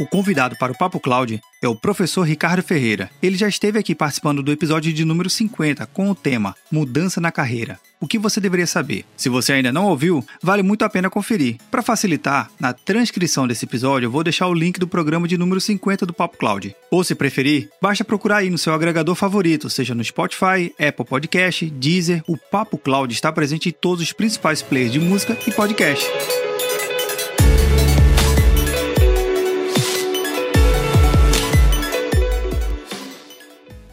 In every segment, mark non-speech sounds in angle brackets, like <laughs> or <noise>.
O convidado para o Papo Cloud é o professor Ricardo Ferreira. Ele já esteve aqui participando do episódio de número 50 com o tema Mudança na Carreira. O que você deveria saber? Se você ainda não ouviu, vale muito a pena conferir. Para facilitar, na transcrição desse episódio eu vou deixar o link do programa de número 50 do Papo Cloud. Ou se preferir, basta procurar aí no seu agregador favorito, seja no Spotify, Apple Podcast, Deezer. O Papo Cloud está presente em todos os principais players de música e podcast.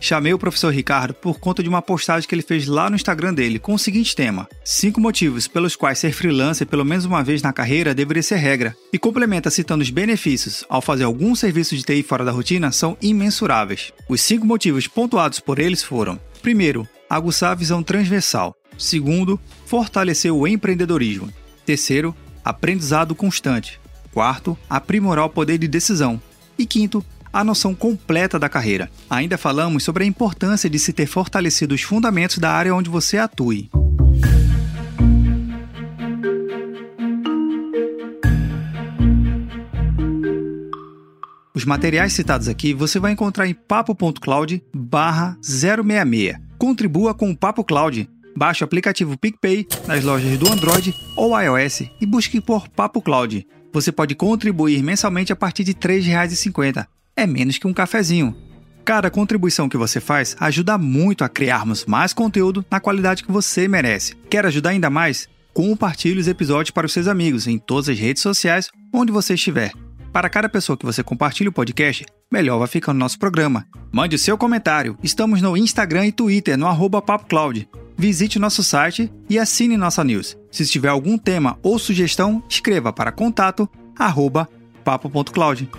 Chamei o professor Ricardo por conta de uma postagem que ele fez lá no Instagram dele com o seguinte tema: 5 motivos pelos quais ser freelancer pelo menos uma vez na carreira deveria ser regra. E complementa citando os benefícios ao fazer algum serviço de TI fora da rotina são imensuráveis. Os 5 motivos pontuados por eles foram: primeiro, aguçar a visão transversal. Segundo, fortalecer o empreendedorismo. Terceiro, aprendizado constante. Quarto, aprimorar o poder de decisão. E quinto, a noção completa da carreira. Ainda falamos sobre a importância de se ter fortalecido os fundamentos da área onde você atue. Os materiais citados aqui você vai encontrar em papo.cloud 066. Contribua com o Papo Cloud. Baixe o aplicativo PicPay nas lojas do Android ou iOS e busque por Papo Cloud. Você pode contribuir mensalmente a partir de R$ 3,50 é menos que um cafezinho. Cada contribuição que você faz ajuda muito a criarmos mais conteúdo na qualidade que você merece. Quer ajudar ainda mais? Compartilhe os episódios para os seus amigos em todas as redes sociais onde você estiver. Para cada pessoa que você compartilha o podcast, melhor vai ficar o nosso programa. Mande o seu comentário. Estamos no Instagram e Twitter, no arroba PapoCloud. Visite nosso site e assine nossa news. Se tiver algum tema ou sugestão, escreva para contato papo.cloud.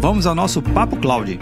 Vamos ao nosso Papo Cloud.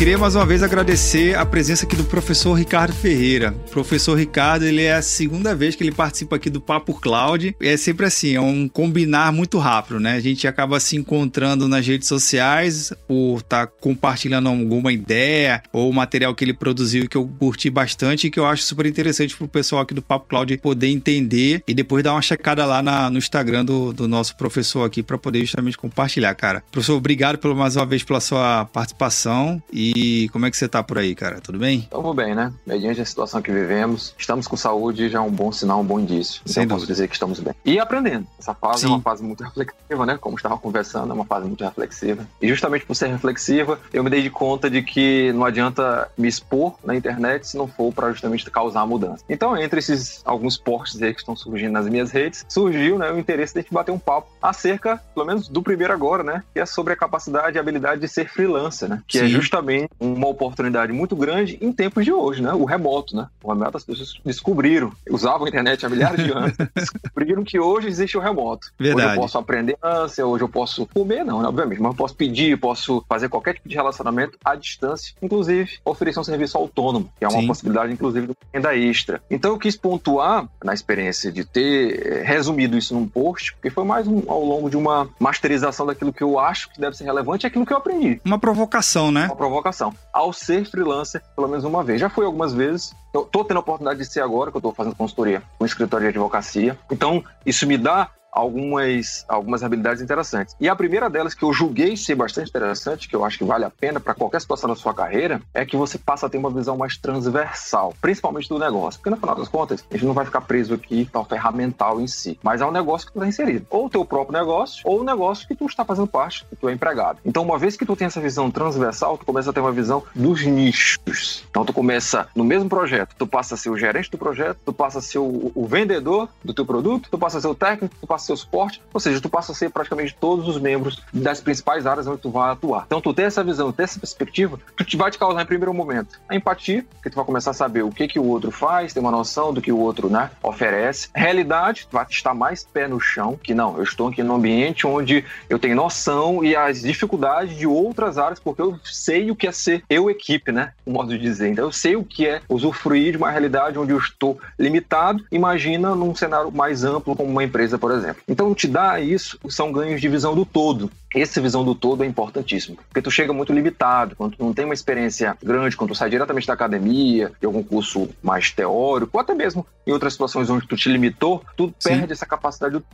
Queria mais uma vez agradecer a presença aqui do professor Ricardo Ferreira. O professor Ricardo, ele é a segunda vez que ele participa aqui do Papo Cloud. É sempre assim, é um combinar muito rápido, né? A gente acaba se encontrando nas redes sociais por estar tá compartilhando alguma ideia ou material que ele produziu que eu curti bastante e que eu acho super interessante para o pessoal aqui do Papo Cloud poder entender e depois dar uma checada lá na, no Instagram do, do nosso professor aqui para poder justamente compartilhar, cara. Professor, obrigado pelo, mais uma vez pela sua participação e e como é que você tá por aí, cara? Tudo bem? Estamos bem, né? Mediante a situação que vivemos, estamos com saúde já é um bom sinal, um bom indício. Sem então, posso dizer que estamos bem. E aprendendo. Essa fase Sim. é uma fase muito reflexiva, né? Como estava conversando, é uma fase muito reflexiva. E justamente por ser reflexiva, eu me dei de conta de que não adianta me expor na internet se não for para justamente causar mudança. Então, entre esses alguns posts aí que estão surgindo nas minhas redes, surgiu né, o interesse de a gente bater um papo acerca, pelo menos do primeiro agora, né? Que é sobre a capacidade e habilidade de ser freelancer, né? Que é Sim. é justamente uma oportunidade muito grande em tempos de hoje, né? O remoto, né? O remoto as pessoas descobriram, usavam a internet há milhares de anos, <laughs> descobriram que hoje existe o remoto. Verdade. Hoje eu posso aprender distância, hoje eu posso comer, não, né? obviamente, mas eu posso pedir, posso fazer qualquer tipo de relacionamento à distância, inclusive oferecer um serviço autônomo, que é uma Sim. possibilidade, inclusive, de renda extra. Então eu quis pontuar na experiência de ter eh, resumido isso num post, porque foi mais um, ao longo de uma masterização daquilo que eu acho que deve ser relevante e aquilo que eu aprendi. Uma provocação, né? Uma provocação ao ser freelancer pelo menos uma vez. Já fui algumas vezes, eu tô tendo a oportunidade de ser agora, que eu tô fazendo consultoria no escritório de advocacia. Então, isso me dá algumas, algumas habilidades interessantes. E a primeira delas, que eu julguei ser bastante interessante, que eu acho que vale a pena para qualquer situação da sua carreira, é que você passa a ter uma visão mais transversal, principalmente do negócio. Porque no final das contas, a gente não vai ficar preso aqui ao ferramental em si, mas é um negócio que tu está inserido. Ou o teu próprio negócio, ou o negócio que tu está fazendo parte, que tu é empregado. Então, uma vez que tu tem essa visão transversal, tu começa a ter uma visão dos nichos. Então, tu começa no mesmo projeto, tu passa a ser o gerente do projeto, tu passa a ser o, o vendedor do teu produto, tu passa a ser o técnico, tu passa passa o suporte, ou seja, tu passa a ser praticamente todos os membros das principais áreas onde tu vai atuar. Então, tu ter essa visão, ter essa perspectiva, tu te vai te causar em primeiro momento a empatia, que tu vai começar a saber o que que o outro faz, ter uma noção do que o outro, né, oferece. Realidade, tu vai estar mais pé no chão, que não, eu estou aqui num ambiente onde eu tenho noção e as dificuldades de outras áreas, porque eu sei o que é ser eu equipe, né, um modo de dizer. Então, eu sei o que é usufruir de uma realidade onde eu estou limitado. Imagina num cenário mais amplo, como uma empresa, por exemplo. Então, te dá isso, são ganhos de visão do todo. Essa visão do todo é importantíssimo, porque tu chega muito limitado, quando tu não tem uma experiência grande, quando tu sai diretamente da academia, de algum curso mais teórico, ou até mesmo em outras situações onde tu te limitou, tu Sim. perde essa capacidade do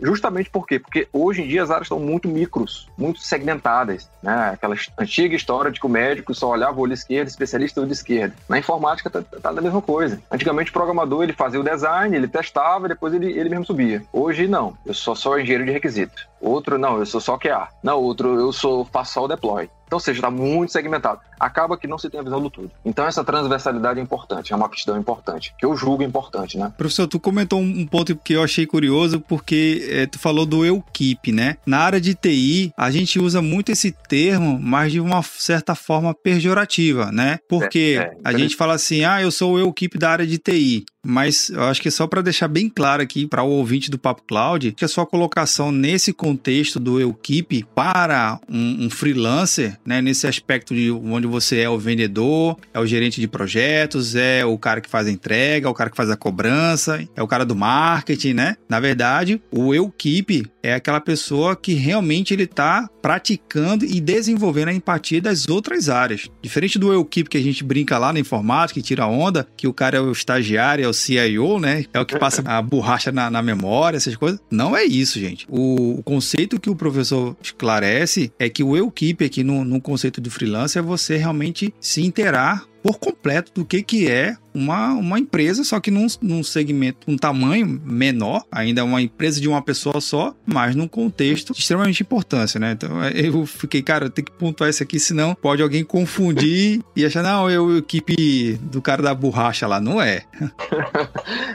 Justamente por quê? Porque hoje em dia as áreas estão muito micros, muito segmentadas. Né? Aquela antiga história de que o médico só olhava o olho esquerdo, especialista olho esquerdo. Na informática tá, tá da mesma coisa. Antigamente o programador ele fazia o design, ele testava, depois ele, ele mesmo subia. Hoje não, eu sou só engenheiro de requisito. Outro, não, eu sou só QA. Não, outro, eu sou faço só o deploy. Então, ou seja, está muito segmentado. Acaba que não se tem a visão do tudo. Então, essa transversalidade é importante, é uma aptidão importante, que eu julgo importante, né? Professor, tu comentou um ponto que eu achei curioso, porque é, tu falou do eu keep, né? Na área de TI, a gente usa muito esse termo, mas de uma certa forma pejorativa, né? Porque é, é, a gente fala assim, ah, eu sou o eu keep da área de TI mas eu acho que só para deixar bem claro aqui para o ouvinte do Papo Cloud que a sua colocação nesse contexto do Equipe para um, um, freelancer, né, nesse aspecto de onde você é o vendedor, é o gerente de projetos, é o cara que faz a entrega, é o cara que faz a cobrança, é o cara do marketing, né? Na verdade, o Equipe é aquela pessoa que realmente ele está praticando e desenvolvendo a empatia das outras áreas. Diferente do Equipe que a gente brinca lá na informática, que tira onda, que o cara é o estagiário, é o CIO, né? É o que passa a borracha na, na memória, essas coisas. Não é isso, gente. O, o, conceito que o professor esclarece é que o keep aqui no, no conceito de freelancer é você realmente se interar por completo do que, que é uma, uma empresa, só que num, num segmento, um tamanho menor, ainda é uma empresa de uma pessoa só, mas num contexto de extremamente importância, né? Então eu fiquei, cara, tenho que pontuar isso aqui, senão pode alguém confundir e achar, não, eu equipe do cara da borracha lá, não é.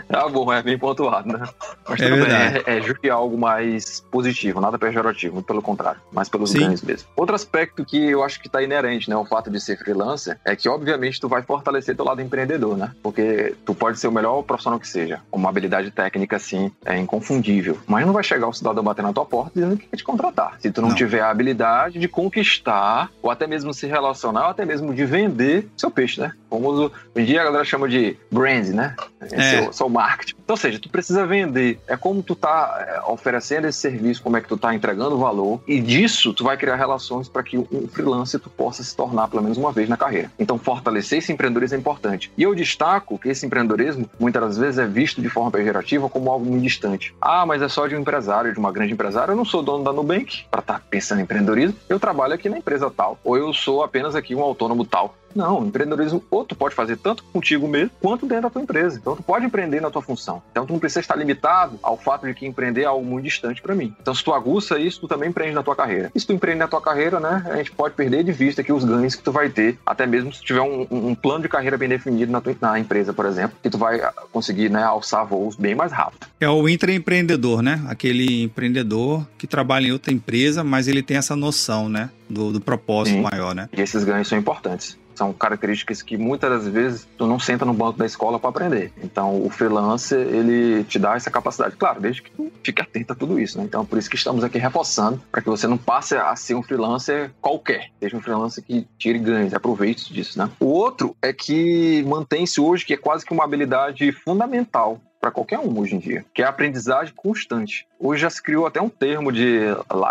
tá <laughs> bom, é bem pontuado, né? Mas é tudo bem, é, é justo algo mais positivo, nada pejorativo, pelo contrário, mas pelos Sim. ganhos mesmo. Outro aspecto que eu acho que está inerente, né, o fato de ser freelancer, é que obviamente tu vai fortalecer teu lado empreendedor, né? Porque tu pode ser o melhor profissional que seja, uma habilidade técnica assim é inconfundível, mas não vai chegar o cidadão bater na tua porta dizendo que quer te contratar. Se tu não, não, tiver a habilidade de conquistar, ou até mesmo se relacionar, ou até mesmo de vender seu peixe, né? Como hoje em dia a galera chama de brand, né? É. Seu, seu marketing. Então, ou seja, tu precisa vender. É como tu tá é, oferecendo esse serviço, como é que tu tá entregando valor, e disso tu vai criar relações para que um freelancer tu possa se tornar pelo menos uma vez na carreira. Então, fortalecer esse empreendedorismo é importante. E eu destaco que esse empreendedorismo, muitas das vezes, é visto de forma pejorativa como algo muito distante. Ah, mas é só de um empresário, de uma grande empresária. Eu não sou dono da Nubank para estar tá pensando em empreendedorismo. Eu trabalho aqui na empresa tal. Ou eu sou apenas aqui um autônomo tal. Não, empreendedorismo ou tu pode fazer tanto contigo mesmo quanto dentro da tua empresa. Então tu pode empreender na tua função. Então tu não precisa estar limitado ao fato de que empreender é algo muito distante para mim. Então se tu aguça isso, tu também empreende na tua carreira. E se tu empreende na tua carreira, né, a gente pode perder de vista aqui os ganhos que tu vai ter, até mesmo se tiver um, um plano de carreira bem definido na tua na empresa, por exemplo, que tu vai conseguir, né, alçar voos bem mais rápido. É o intraempreendedor, né? Aquele empreendedor que trabalha em outra empresa, mas ele tem essa noção, né, do, do propósito Sim. maior, né? E esses ganhos são importantes são características que muitas das vezes tu não senta no banco da escola para aprender. Então, o freelancer, ele te dá essa capacidade. Claro, desde que tu fique atento a tudo isso, né? Então, por isso que estamos aqui reforçando, para que você não passe a ser um freelancer qualquer. Seja um freelancer que tire ganhos, aproveite disso, né? O outro é que mantém-se hoje, que é quase que uma habilidade fundamental para qualquer um hoje em dia, que é a aprendizagem constante. Hoje já se criou até um termo de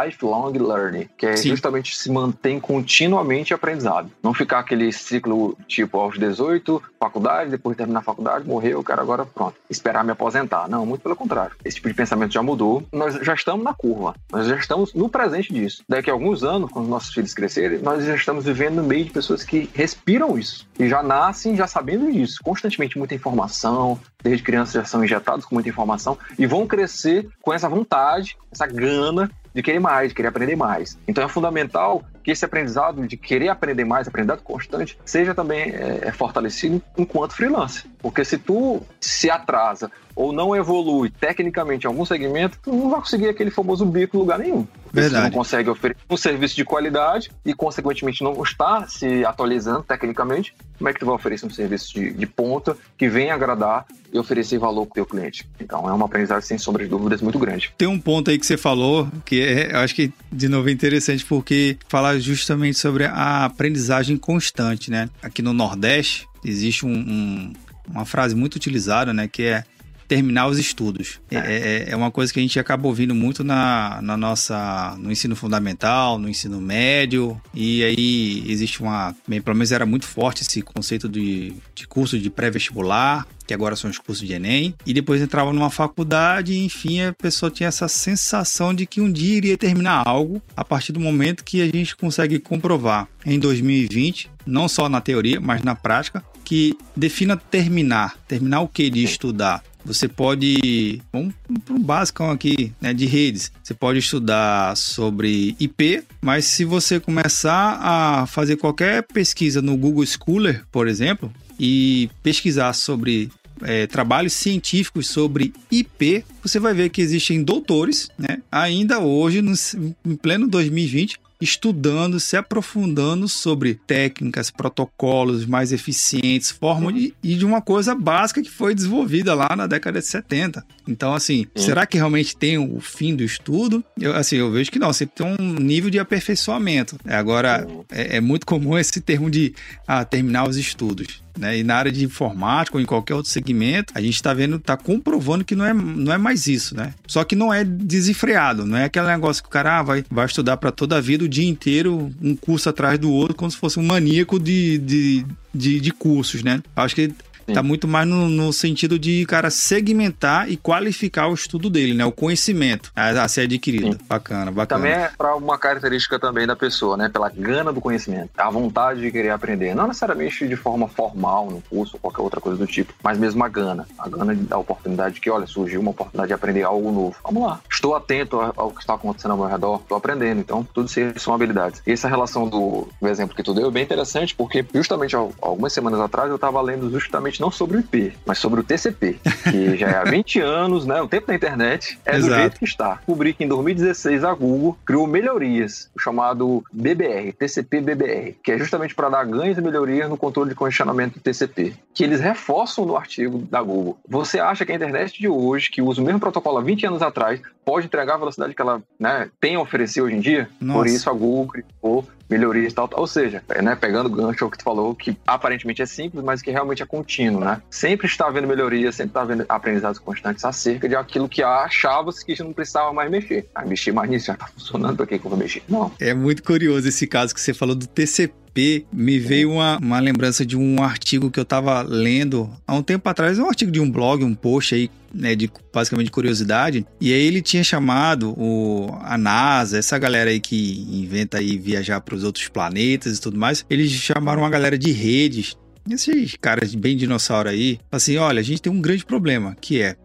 lifelong learning, que é Sim. justamente se mantém continuamente aprendizado. Não ficar aquele ciclo tipo aos 18, faculdade, depois de terminar a faculdade, morreu, eu quero agora pronto, esperar me aposentar. Não, muito pelo contrário. Esse tipo de pensamento já mudou. Nós já estamos na curva, nós já estamos no presente disso. Daqui a alguns anos, quando nossos filhos crescerem, nós já estamos vivendo no meio de pessoas que respiram isso e já nascem já sabendo disso. Constantemente muita informação, desde crianças já são injetados com muita informação e vão crescer com essa vontade, essa gana de querer mais, de querer aprender mais. Então é fundamental que esse aprendizado de querer aprender mais, aprendizado constante, seja também é, é fortalecido enquanto freelancer. Porque se tu se atrasa ou não evolui tecnicamente em algum segmento, tu não vai conseguir aquele famoso bico em lugar nenhum. Verdade. Você não consegue oferecer um serviço de qualidade e, consequentemente, não está se atualizando tecnicamente, como é que tu vai oferecer um serviço de, de ponta que venha agradar e oferecer valor para o teu cliente? Então, é uma aprendizagem, sem sombra de dúvidas, muito grande. Tem um ponto aí que você falou que é, eu acho que, de novo, é interessante porque fala justamente sobre a aprendizagem constante, né? Aqui no Nordeste existe um, um, uma frase muito utilizada, né? Que é terminar os estudos. É. é. É, é, uma coisa que a gente acaba ouvindo muito na, na nossa, no ensino fundamental, no ensino médio, e aí existe uma, bem, pelo menos era muito forte esse conceito de, de curso de pré-vestibular, que agora são os cursos de Enem, e depois entrava numa faculdade e, enfim, a pessoa tinha essa sensação de que um dia iria terminar algo a partir do momento que a gente consegue comprovar em 2020, não só na teoria, mas na prática, que defina terminar. Terminar o que de estudar? Você pode, vamos para o básico aqui, né, de redes. Você pode estudar sobre IP, mas se você começar a fazer qualquer pesquisa no Google Scholar, por exemplo, e pesquisar sobre é, trabalhos científicos sobre IP, você vai ver que existem doutores, né, ainda hoje, no, em pleno 2020, estudando, se aprofundando sobre técnicas, protocolos mais eficientes, formas de, e de uma coisa básica que foi desenvolvida lá na década de 70. Então, assim, Sim. será que realmente tem o fim do estudo? Eu, assim, eu vejo que não, você tem um nível de aperfeiçoamento. Agora, é, é muito comum <laughs> esse termo de ah, terminar os estudos. Né? E na área de informática ou em qualquer outro segmento, a gente está vendo, está comprovando que não é, não é mais isso, né? Só que não é desenfreado, não é aquele negócio que o cara ah, vai, vai estudar para toda a vida o dia inteiro, um curso atrás do outro, como se fosse um maníaco de, de, de, de cursos, né? Acho que Tá muito mais no, no, sentido de, cara, segmentar e qualificar o estudo dele, né? O conhecimento a, a ser adquirido. Sim. Bacana, bacana. Também é para uma característica também da pessoa, né? Pela gana do conhecimento, a vontade de querer aprender. Não necessariamente de forma formal no curso ou qualquer outra coisa do tipo, mas mesmo a gana. A gana dar oportunidade de que, olha, surgiu uma oportunidade de aprender algo novo. Vamos lá. Estou atento ao que está acontecendo ao meu redor, estou aprendendo. Então, tudo isso são habilidades. E essa relação do, do exemplo que tu deu é bem interessante, porque justamente algumas semanas atrás eu estava lendo justamente não sobre o IP, mas sobre o TCP, que já é há <laughs> 20 anos, né? O tempo da internet é Exato. do jeito que está. Descobri que em 2016 a Google criou melhorias, o chamado BBR, TCP BBR, que é justamente para dar ganhos e melhorias no controle de congestionamento do TCP, que eles reforçam no artigo da Google. Você acha que a internet de hoje, que usa o mesmo protocolo há 20 anos atrás, pode entregar a velocidade que ela né, tem a oferecer hoje em dia? Nossa. Por isso a Google criou melhorias e tal, ou seja, né, pegando o gancho que tu falou, que aparentemente é simples, mas que realmente é contínuo, né? Sempre está havendo melhorias, sempre está havendo aprendizados constantes acerca de aquilo que achava-se que não precisava mais mexer. Ah, mexer mais nisso, já está funcionando, para que eu vou mexer? Não. É muito curioso esse caso que você falou do TCP me veio uma, uma lembrança de um artigo que eu estava lendo há um tempo atrás, um artigo de um blog, um post aí, né, de basicamente de curiosidade. E aí ele tinha chamado o, a NASA, essa galera aí que inventa aí viajar para os outros planetas e tudo mais. Eles chamaram uma galera de redes esses caras bem dinossauro aí, assim, olha, a gente tem um grande problema, que é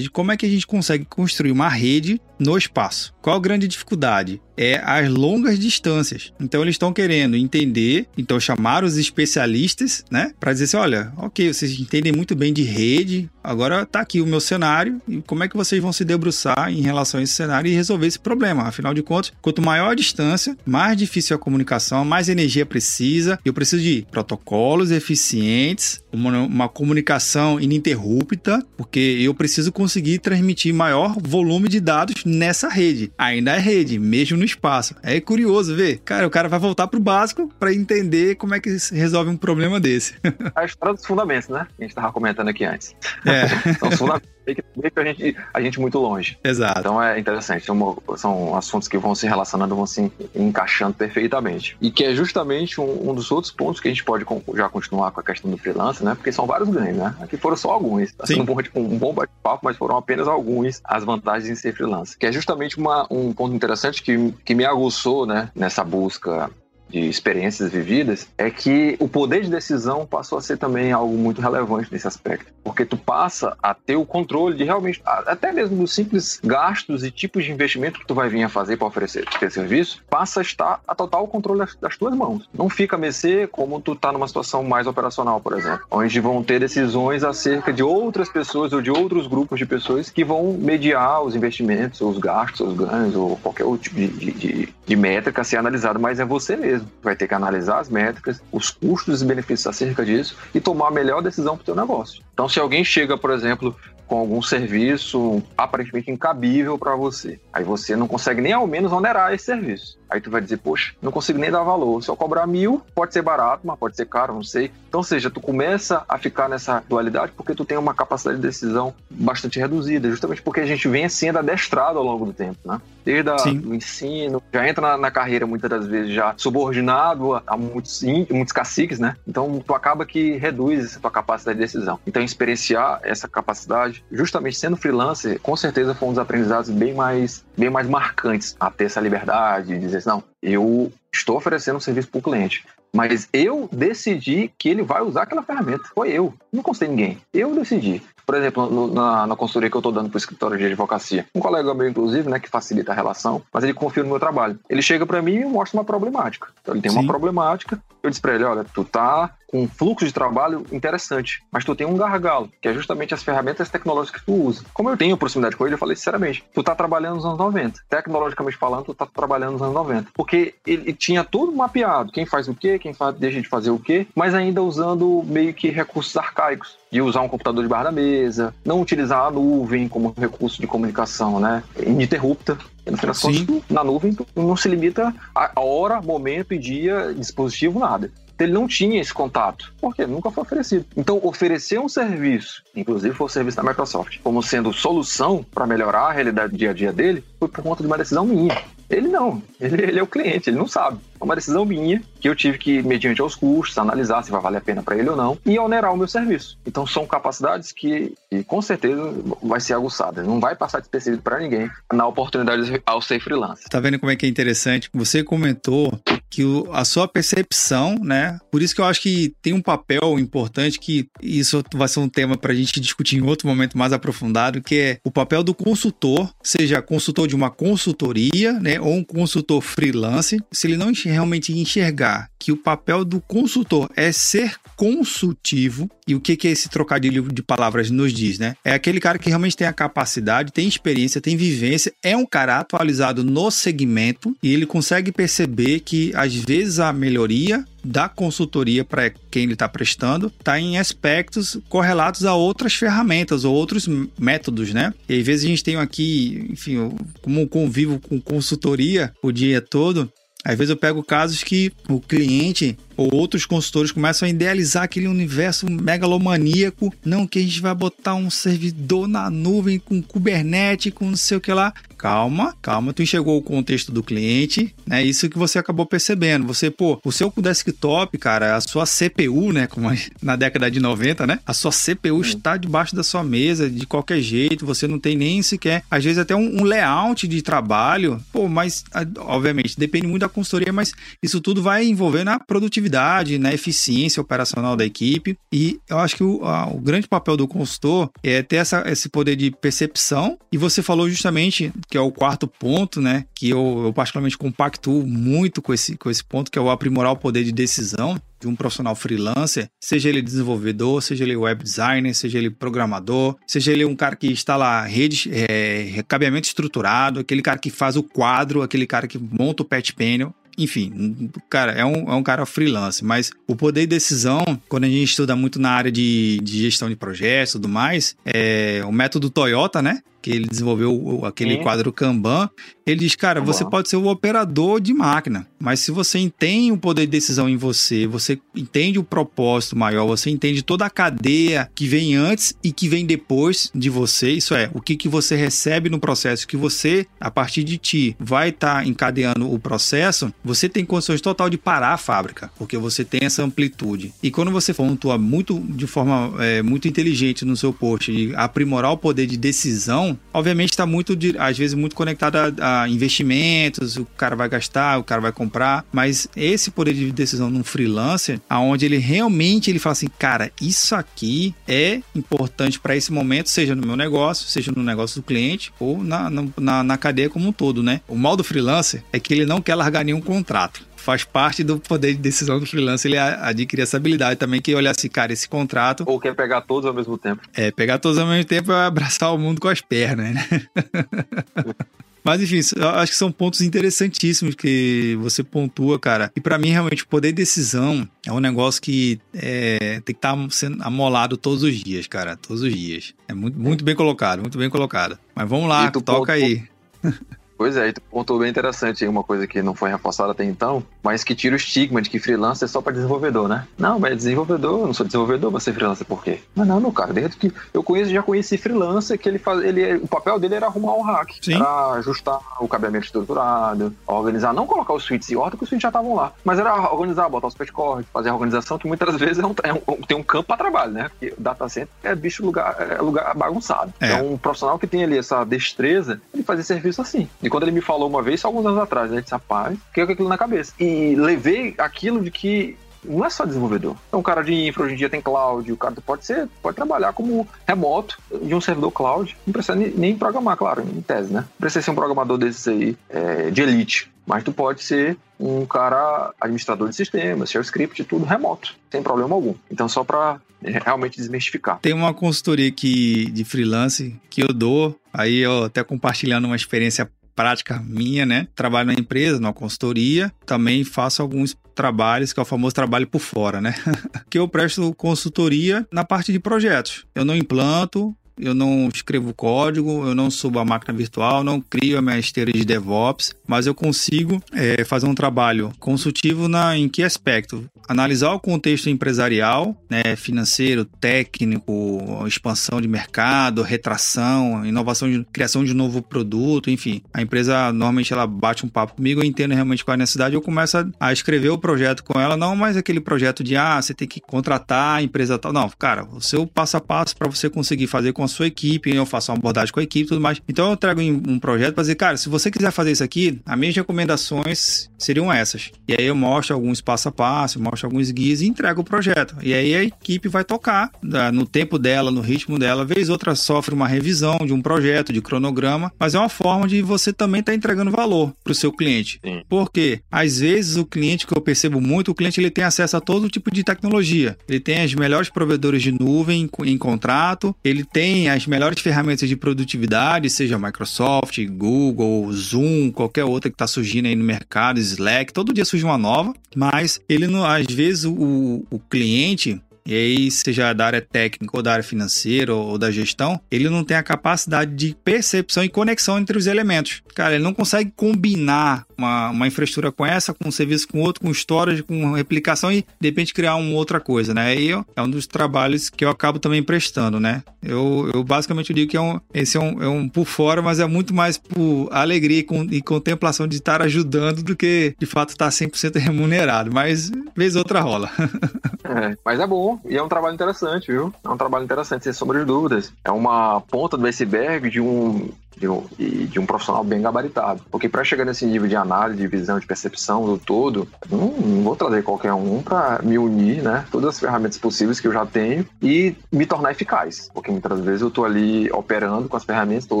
como é que a gente consegue construir uma rede no espaço? Qual a grande dificuldade? É as longas distâncias. Então eles estão querendo entender, então chamar os especialistas, né, para dizer assim, olha, ok, vocês entendem muito bem de rede, agora tá aqui o meu cenário e como é que vocês vão se debruçar em relação a esse cenário e resolver esse problema? Afinal de contas, quanto maior a distância, mais difícil a comunicação, mais energia precisa. Eu preciso de protocolos eficientes, uma, uma comunicação ininterrupta, porque eu preciso conseguir transmitir maior volume de dados nessa rede. Ainda é rede, mesmo no espaço. É curioso ver. Cara, o cara vai voltar pro básico para entender como é que se resolve um problema desse. <laughs> a história dos fundamentos, né? A gente tava comentando aqui antes. É. <laughs> São os fundamentos que deixa a gente, a gente muito longe. Exato. Então é interessante. São, são assuntos que vão se relacionando, vão se encaixando perfeitamente. E que é justamente um, um dos outros pontos que a gente pode já continuar com a questão do freelance, né? Porque são vários ganhos, né? Aqui foram só alguns. Tá sendo um bom, tipo, um bom bate-papo, mas foram apenas alguns as vantagens em ser freelance. Que é justamente uma, um ponto interessante que, que me aguçou, né? Nessa busca de experiências vividas, é que o poder de decisão passou a ser também algo muito relevante nesse aspecto. Porque tu passa a ter o controle de realmente, até mesmo dos simples gastos e tipos de investimento que tu vai vir a fazer para oferecer teu serviço, passa a estar a total controle das, tuas mãos. Não fica a mercê como tu tá numa situação mais operacional, por exemplo, onde vão ter decisões acerca de outras pessoas ou de outros grupos de pessoas que vão mediar os investimentos, os gastos, os ganhos ou qualquer outro tipo de, de, de, de métrica a ser analisado, mas é você mesmo. Vai ter que analisar as métricas, os custos e benefícios acerca disso e tomar a melhor decisão para o teu negócio. Então, se alguém chega, por exemplo, com algum serviço aparentemente incabível para você. Aí você não consegue nem ao menos onerar esse serviço. Aí tu vai dizer, poxa, não consigo nem dar valor. Se eu cobrar mil, pode ser barato, mas pode ser caro, não sei. Então, ou seja, tu começa a ficar nessa dualidade porque tu tem uma capacidade de decisão bastante reduzida, justamente porque a gente vem sendo adestrado ao longo do tempo, né? Desde a, o ensino, já entra na, na, carreira muitas das vezes já subordinado a, a muitos, muitos caciques, né? Então, tu acaba que reduz essa tua capacidade de decisão. Então, experienciar essa capacidade, justamente sendo freelancer, com certeza foi um dos aprendizados bem mais, bem mais marcantes a ter essa liberdade de dizer dizer assim, não, eu estou oferecendo um serviço para o cliente, mas eu decidi que ele vai usar aquela ferramenta. Foi eu, não constei ninguém. Eu decidi. Por exemplo, no, na, na consultoria que eu estou dando para o escritório de advocacia, um colega meu, inclusive, né, que facilita a relação, mas ele confia no meu trabalho. Ele chega para mim e mostra uma problemática. Então, ele tem Sim. uma problemática, eu disse para ele: olha, tu tá com um fluxo de trabalho interessante, mas tu tem um gargalo, que é justamente as ferramentas tecnológicas que tu usa. Como eu tenho proximidade com ele, eu falei sinceramente, tu tá trabalhando nos anos 90. Tecnologicamente falando, tu tá trabalhando nos anos 90. Porque ele tinha tudo mapeado, quem faz o quê, quem faz, deixa de fazer o quê, mas ainda usando meio que recursos arcaicos de usar um computador debaixo da mesa, não utilizar a nuvem como recurso de comunicação, né? Ininterrupta. No final das contas, na nuvem, não se limita a hora, momento e dia, dispositivo, nada ele não tinha esse contato, porque nunca foi oferecido. Então, oferecer um serviço, inclusive foi o serviço da Microsoft, como sendo solução para melhorar a realidade do dia a dia dele, foi por conta de uma decisão minha. Ele não, <laughs> ele, ele é o cliente, ele não sabe. É uma decisão minha que eu tive que, mediante aos custos, analisar se vai valer a pena para ele ou não e onerar o meu serviço. Então são capacidades que, com certeza vai ser aguçada. Não vai passar despercebido para ninguém na oportunidade ao ser freelancer. Tá vendo como é que é interessante? Você comentou que o, a sua percepção, né? Por isso que eu acho que tem um papel importante que isso vai ser um tema para a gente discutir em outro momento mais aprofundado, que é o papel do consultor, seja consultor de uma consultoria, né, ou um consultor freelance, se ele não realmente enxergar que o papel do consultor é ser consultivo, e o que, que esse trocadilho de palavras nos diz, né? É aquele cara que realmente tem a capacidade, tem experiência, tem vivência, é um cara atualizado no segmento e ele consegue perceber que às vezes a melhoria da consultoria para quem ele está prestando está em aspectos correlatos a outras ferramentas ou outros métodos, né? E às vezes a gente tem aqui, enfim, como convivo com consultoria o dia todo, às vezes eu pego casos que o cliente ou outros consultores começam a idealizar aquele universo megalomaníaco. Não, que a gente vai botar um servidor na nuvem com Kubernetes, com não sei o que lá. Calma, calma, tu enxergou o contexto do cliente, né? Isso que você acabou percebendo. Você, pô, o seu desktop, cara, a sua CPU, né? Como na década de 90, né? A sua CPU está debaixo da sua mesa de qualquer jeito, você não tem nem sequer, às vezes até um, um layout de trabalho. Pô, mas, obviamente, depende muito da consultoria, mas isso tudo vai envolver na produtividade produtividade, na eficiência operacional da equipe. E eu acho que o, a, o grande papel do consultor é ter essa, esse poder de percepção. E você falou justamente que é o quarto ponto, né? Que eu, eu particularmente compactuo muito com esse, com esse ponto, que é o aprimorar o poder de decisão de um profissional freelancer, seja ele desenvolvedor, seja ele web designer, seja ele programador, seja ele um cara que instala rede, é, cabeamento estruturado, aquele cara que faz o quadro, aquele cara que monta o patch panel enfim, cara, é um, é um cara freelance, mas o poder de decisão, quando a gente estuda muito na área de, de gestão de projetos e tudo mais, é o método Toyota, né? Que ele desenvolveu aquele Sim. quadro Kanban, ele diz, cara, você pode ser o operador de máquina, mas se você tem o poder de decisão em você, você entende o propósito maior, você entende toda a cadeia que vem antes e que vem depois de você, isso é, o que, que você recebe no processo, que você, a partir de ti, vai estar tá encadeando o processo, você tem condições total de parar a fábrica, porque você tem essa amplitude. E quando você pontua muito de forma é, muito inteligente no seu post, de aprimorar o poder de decisão, obviamente está muito, às vezes, muito conectado a, a, investimentos, o cara vai gastar, o cara vai comprar, mas esse poder de decisão num freelancer, aonde ele realmente ele fala assim, cara, isso aqui é importante para esse momento, seja no meu negócio, seja no negócio do cliente ou na, na, na cadeia como um todo, né? O mal do freelancer é que ele não quer largar nenhum contrato faz parte do poder de decisão do freelancer ele adquirir essa habilidade também, que olhar assim, cara, esse contrato. Ou quer pegar todos ao mesmo tempo. É, pegar todos ao mesmo tempo é abraçar o mundo com as pernas, né? <laughs> Mas enfim, acho que são pontos interessantíssimos que você pontua, cara. E para mim, realmente, o poder de decisão é um negócio que é, tem que estar tá sendo amolado todos os dias, cara. Todos os dias. É muito, muito bem colocado, muito bem colocado. Mas vamos lá, toca ponto, aí. <laughs> Pois é, e tu pontou bem interessante aí uma coisa que não foi reforçada até então, mas que tira o estigma de que freelancer é só para desenvolvedor, né? Não, mas desenvolvedor, eu não sou desenvolvedor, vou ser freelancer por quê? Mas não, meu cara, desde que eu conheço, já conheci freelancer que ele faz, ele, o papel dele era arrumar o hack, Sim. era ajustar o cabeamento estruturado, organizar, não colocar os suítes em ordem, porque os suítes já estavam lá, mas era organizar, botar os petcords, fazer a organização, que muitas <laughs> vezes é um, é um, tem um campo para trabalho, né? Porque o data center é bicho lugar, é lugar bagunçado. É. Então, um profissional que tem ali essa destreza, ele faz esse serviço assim. E quando ele me falou uma vez, alguns anos atrás, né? Disse, rapaz, fiquei com aquilo na cabeça. E levei aquilo de que não é só desenvolvedor. Então, o cara de infra hoje em dia tem cloud, o cara pode ser, pode trabalhar como remoto de um servidor cloud. Não precisa nem programar, claro, em tese, né? Não precisa ser um programador desses aí é, de elite. Mas tu pode ser um cara administrador de sistemas, share script, tudo remoto, sem problema algum. Então, só para realmente desmistificar. Tem uma consultoria aqui de freelance que eu dou, aí eu até compartilhando uma experiência prática minha, né? Trabalho na empresa, na consultoria, também faço alguns trabalhos, que é o famoso trabalho por fora, né? <laughs> que eu presto consultoria na parte de projetos. Eu não implanto, eu não escrevo código, eu não subo a máquina virtual, não crio a minha esteira de DevOps, mas eu consigo é, fazer um trabalho consultivo na, em que aspecto? Analisar o contexto empresarial, né, financeiro, técnico, expansão de mercado, retração, inovação, de, criação de novo produto, enfim. A empresa normalmente ela bate um papo comigo, eu entendo realmente qual é a necessidade, eu começo a, a escrever o projeto com ela, não mais aquele projeto de ah, você tem que contratar a empresa tal. Não, cara, o seu passo a passo para você conseguir fazer com a sua equipe, eu faço uma abordagem com a equipe e tudo mais. Então eu trago um projeto para dizer, cara, se você quiser fazer isso aqui, as minhas recomendações seriam essas. E aí eu mostro alguns passo a passo, mostro alguns guias e entrego o projeto. E aí a equipe vai tocar no tempo dela, no ritmo dela. Vez outra sofre uma revisão de um projeto, de cronograma, mas é uma forma de você também estar tá entregando valor para o seu cliente. Sim. Porque às vezes o cliente que eu percebo muito, o cliente ele tem acesso a todo tipo de tecnologia. Ele tem as melhores provedores de nuvem em contrato, ele tem as melhores ferramentas de produtividade, seja Microsoft, Google, Zoom, qualquer outra que está surgindo aí no mercado, Slack, todo dia surge uma nova, mas ele não, às vezes o, o cliente e aí, seja da área técnica ou da área financeira ou da gestão, ele não tem a capacidade de percepção e conexão entre os elementos. Cara, ele não consegue combinar uma, uma infraestrutura com essa, com um serviço com outro, com storage, com replicação e de repente criar uma outra coisa, né? É um dos trabalhos que eu acabo também prestando, né? Eu, eu basicamente digo que é um, esse é um, é um por fora, mas é muito mais por alegria e, e contemplação de estar ajudando do que de fato estar 100% remunerado. Mas vez outra rola. <laughs> é, mas é bom e é um trabalho interessante, viu? É um trabalho interessante, sem sombra de dúvidas. É uma ponta do iceberg de um de um, de um profissional bem gabaritado. Porque para chegar nesse nível de análise, de visão, de percepção do todo, não, não vou trazer qualquer um para me unir, né? Todas as ferramentas possíveis que eu já tenho e me tornar eficaz. Porque muitas vezes eu estou ali operando com as ferramentas, estou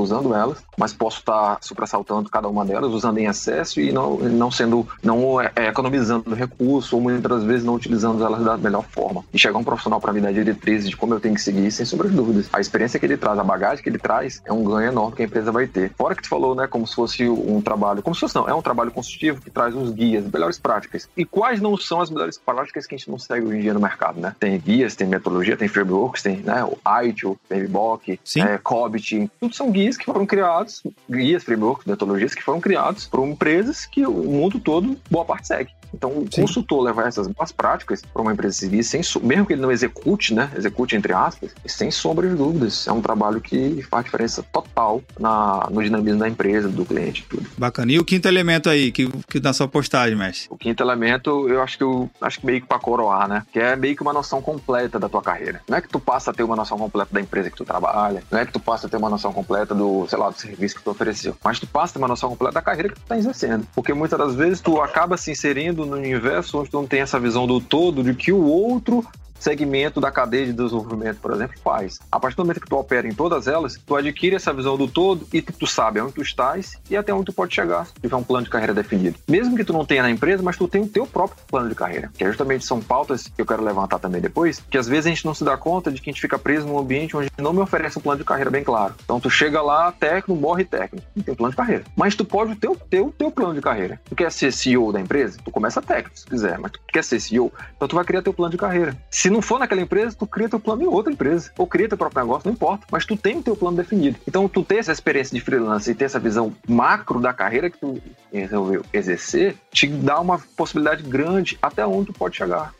usando elas, mas posso estar tá supersaltando cada uma delas, usando em excesso e não, não sendo, não é, é, economizando recurso ou muitas vezes não utilizando elas da melhor forma. E chegar um profissional para me dar diretrizes de como eu tenho que seguir, sem sombra de dúvidas. A experiência que ele traz, a bagagem que ele traz, é um ganho enorme que a empresa empresa vai ter. Fora que tu falou, né, como se fosse um trabalho, como se fosse não, é um trabalho consultivo que traz uns guias, melhores práticas. E quais não são as melhores práticas que a gente não segue hoje em dia no mercado, né? Tem guias, tem metodologia, tem frameworks, tem né, o ITIL, VBOK, é, COBIT, tudo são guias que foram criados guias, frameworks, metodologias que foram criados por empresas que o mundo todo, boa parte segue. Então, o Sim. consultor levar essas boas práticas para uma empresa seguir, sem, mesmo que ele não execute, né? Execute entre aspas, sem sombra de dúvidas. É um trabalho que faz diferença total na, no dinamismo da empresa, do cliente tudo. Bacana. E o quinto elemento aí, que, que na sua postagem, mestre? O quinto elemento, eu acho que eu acho que meio que para coroar, né? Que é meio que uma noção completa da tua carreira. Não é que tu passa a ter uma noção completa da empresa que tu trabalha, não é que tu passa a ter uma noção completa do, sei lá, do serviço que tu ofereceu, mas tu passa a ter uma noção completa da carreira que tu tá exercendo. Porque muitas das vezes tu acaba se inserindo no universo onde tu não tem essa visão do todo de que o outro segmento da cadeia de desenvolvimento, por exemplo, faz. A partir do momento que tu opera em todas elas, tu adquire essa visão do todo e tu sabe onde tu estás e até onde tu pode chegar, se tiver um plano de carreira definido. Mesmo que tu não tenha na empresa, mas tu tem o teu próprio plano de carreira, que é justamente são pautas que eu quero levantar também depois, que às vezes a gente não se dá conta de que a gente fica preso num ambiente onde não me oferece um plano de carreira bem claro. Então tu chega lá, técnico, morre técnico, não tem plano de carreira. Mas tu pode ter o teu, teu plano de carreira. Tu quer ser CEO da empresa? Tu começa técnico, se quiser, mas tu quer ser CEO, então tu vai criar teu plano de carreira. Se não for naquela empresa, tu cria teu plano em outra empresa. Ou cria teu próprio negócio, não importa. Mas tu tem o teu plano definido. Então, tu ter essa experiência de freelance e ter essa visão macro da carreira que tu resolveu exercer, te dá uma possibilidade grande até onde tu pode chegar.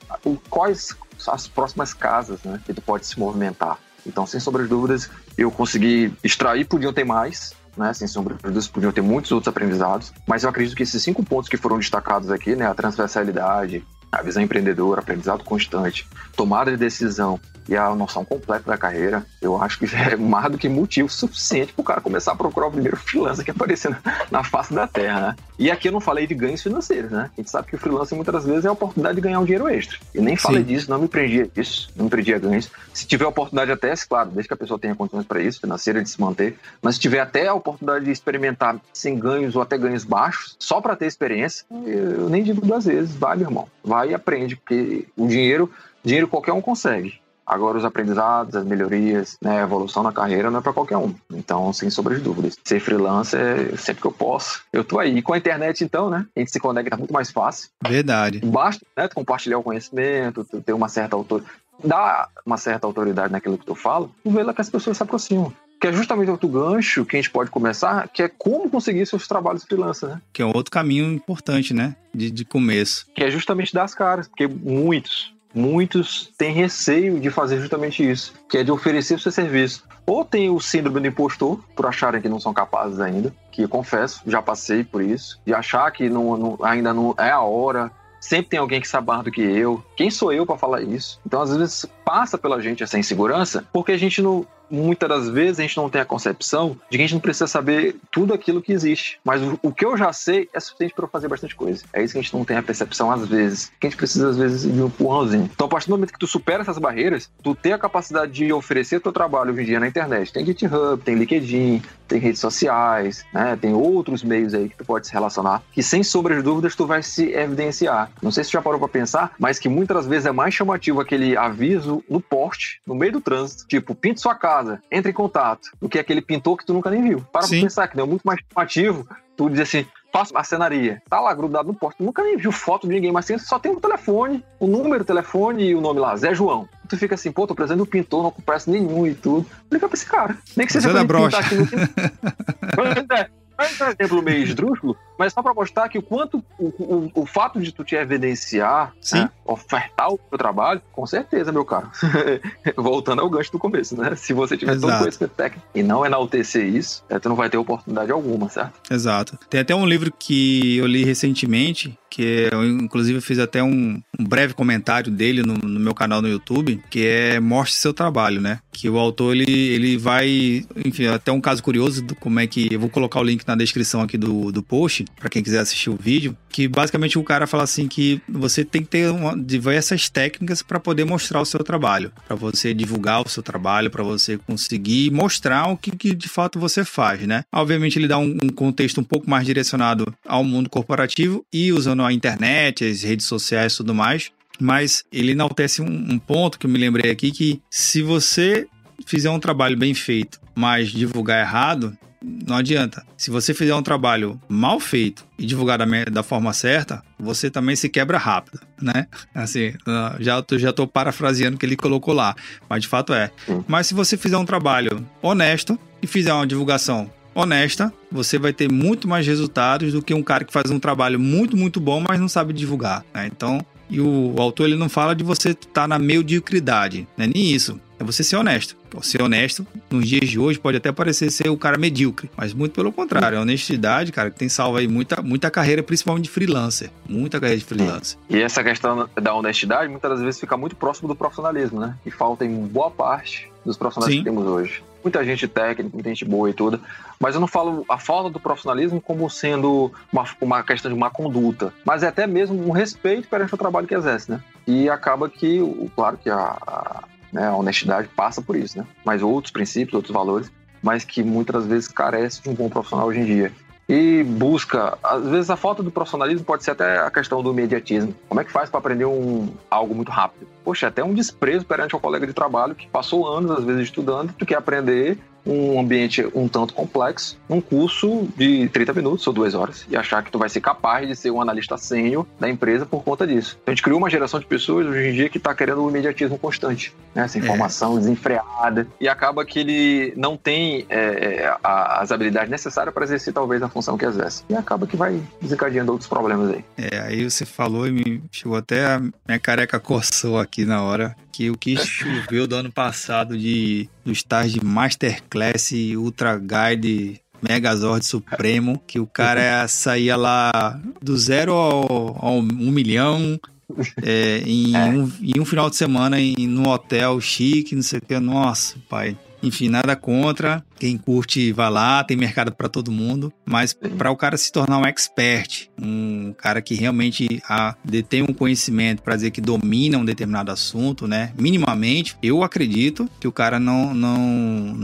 Quais as próximas casas né, que tu pode se movimentar. Então, sem sombra de dúvidas, eu consegui extrair, podiam ter mais, né, sem sombra de dúvidas, podiam ter muitos outros aprendizados, mas eu acredito que esses cinco pontos que foram destacados aqui, né, a transversalidade, a visão empreendedora, aprendizado constante, tomada de decisão e a noção completa da carreira, eu acho que já é mais do que motivo suficiente para o cara começar a procurar o primeiro freelancer que aparecer na, na, face da terra, né? E aqui eu não falei de ganhos financeiros, né? A gente sabe que o freelancer muitas vezes é a oportunidade de ganhar um dinheiro extra. E nem falei Sim. disso, não me prendia isso, não me prendia ganhos. Se tiver oportunidade até, claro, desde que a pessoa tenha condições para isso, financeira, de se manter, mas se tiver até a oportunidade de experimentar sem ganhos ou até ganhos baixos, só para ter experiência, eu nem digo duas vezes, vai, meu irmão, vai e aprende, porque o dinheiro, dinheiro qualquer um consegue. Agora, os aprendizados, as melhorias, né, a evolução na carreira não é para qualquer um. Então, sem sombra de dúvidas. Ser freelancer, sempre que eu posso, eu tô aí. E com a internet, então, né, a gente se conecta muito mais fácil. Verdade. Basta né, compartilhar o conhecimento, ter uma certa autoridade, dar uma certa autoridade naquilo que tu fala, tu vê lá que as pessoas se aproximam que é justamente outro gancho que a gente pode começar, que é como conseguir seus trabalhos freelancer, né? Que é um outro caminho importante, né? De, de começo. Que é justamente dar as caras, porque muitos, muitos têm receio de fazer justamente isso, que é de oferecer o seu serviço. Ou tem o síndrome do impostor, por acharem que não são capazes ainda, que eu confesso, já passei por isso, de achar que não, não, ainda não é a hora, sempre tem alguém que sabe mais do que eu. Quem sou eu para falar isso? Então, às vezes, passa pela gente essa insegurança, porque a gente não, muitas das vezes a gente não tem a concepção de que a gente não precisa saber tudo aquilo que existe. Mas o, o que eu já sei é suficiente para fazer bastante coisa. É isso que a gente não tem a percepção às vezes. Que a gente precisa, às vezes, de um empurrãozinho. Então, a partir do momento que tu supera essas barreiras, tu tem a capacidade de oferecer teu trabalho hoje em dia na internet. Tem GitHub, tem LinkedIn, tem redes sociais, né? Tem outros meios aí que tu pode se relacionar, que sem sombra de dúvidas tu vai se evidenciar. Não sei se tu já parou para pensar, mas que muitas vezes é mais chamativo aquele aviso no poste, no meio do trânsito, tipo, pinte sua casa entre em contato, do que aquele pintor que tu nunca nem viu. Para pra pensar que é muito mais chamativo tu dizer assim, faço marcenaria. Tá lá grudado no porto, nunca nem viu foto de ninguém, mas só tem o telefone, o número do telefone e o nome lá, Zé João. Tu fica assim, pô, tô precisando do pintor, não conhece nenhum e tudo. Liga pra esse cara. Nem que seja pra pintar aqui no... <laughs> é, é um exemplo meio <laughs> esdrúxulo, mas só para mostrar que o quanto o, o, o, fato de tu te evidenciar, né, ofertar o teu trabalho, com certeza, meu caro. <laughs> Voltando ao gancho do começo, né? Se você tiver Exato. todo conhecimento técnico e não enaltecer isso, é, tu não vai ter oportunidade alguma, certo? Exato. Tem até um livro que eu li recentemente, que eu inclusive fiz até um, um breve comentário dele no, no, meu canal no YouTube, que é Mostre Seu Trabalho, né? Que o autor, ele, ele vai, enfim, até um caso curioso do como é que, eu vou colocar o link na descrição aqui do, do post, para quem quiser assistir o vídeo, que basicamente o cara fala assim que você tem que ter uma, diversas técnicas para poder mostrar o seu trabalho, para você divulgar o seu trabalho, para você conseguir mostrar o que, que, de fato você faz, né? Obviamente ele dá um, um contexto um pouco mais direcionado ao mundo corporativo e usando a internet, as redes sociais e tudo mais, mas ele enaltece um, um ponto que eu me lembrei aqui que se você fizer um trabalho bem feito, mas divulgar errado, não adianta. Se você fizer um trabalho mal feito e divulgar da, da forma certa, você também se quebra rápido, né? Assim, já, já tô parafraseando o que ele colocou lá, mas de fato é. Mas se você fizer um trabalho honesto e fizer uma divulgação honesta, você vai ter muito mais resultados do que um cara que faz um trabalho muito, muito bom, mas não sabe divulgar. Né? Então, e o, autor ele não fala de você estar tá na mediocridade, não é nem isso. É você ser honesto. Ser honesto, nos dias de hoje, pode até parecer ser o cara medíocre, mas muito pelo contrário. A honestidade, cara, que tem salvo aí muita, muita carreira, principalmente de freelancer. Muita carreira de freelancer. E essa questão da honestidade, muitas das vezes, fica muito próximo do profissionalismo, né? Que falta em boa parte dos profissionais Sim. que temos hoje muita gente técnica, muita gente boa e tudo, mas eu não falo a falta do profissionalismo como sendo uma, uma questão de uma conduta, mas é até mesmo um respeito perante o trabalho que exerce, né? E acaba que, claro que a, a, né, a honestidade passa por isso, né? Mas outros princípios, outros valores, mas que muitas vezes carece de um bom profissional hoje em dia e busca. Às vezes a falta do profissionalismo pode ser até a questão do imediatismo. Como é que faz para aprender um, algo muito rápido? Poxa, é até um desprezo perante o colega de trabalho que passou anos, às vezes, estudando, tu quer aprender um ambiente um tanto complexo num curso de 30 minutos ou duas horas e achar que tu vai ser capaz de ser um analista sênior da empresa por conta disso. Então, a gente criou uma geração de pessoas hoje em dia que está querendo o imediatismo constante, né? essa informação é. desenfreada e acaba que ele não tem é, é as habilidades necessárias para exercer talvez a função que exerce e acaba que vai desencadeando outros problemas aí. É, aí você falou e me chegou até a minha careca coçou aqui na hora que o que choveu do ano passado de tais de Masterclass Ultra Guide Megazord Supremo, que o cara <laughs> saía lá do zero ao, ao um milhão é, em, é. Um, em um final de semana em, num hotel chique, não sei o que. Nossa, pai. Enfim, nada contra. Quem curte, vai lá, tem mercado para todo mundo. Mas para o cara se tornar um expert, um cara que realmente a, detém um conhecimento para dizer que domina um determinado assunto, né? Minimamente, eu acredito que o cara não, não,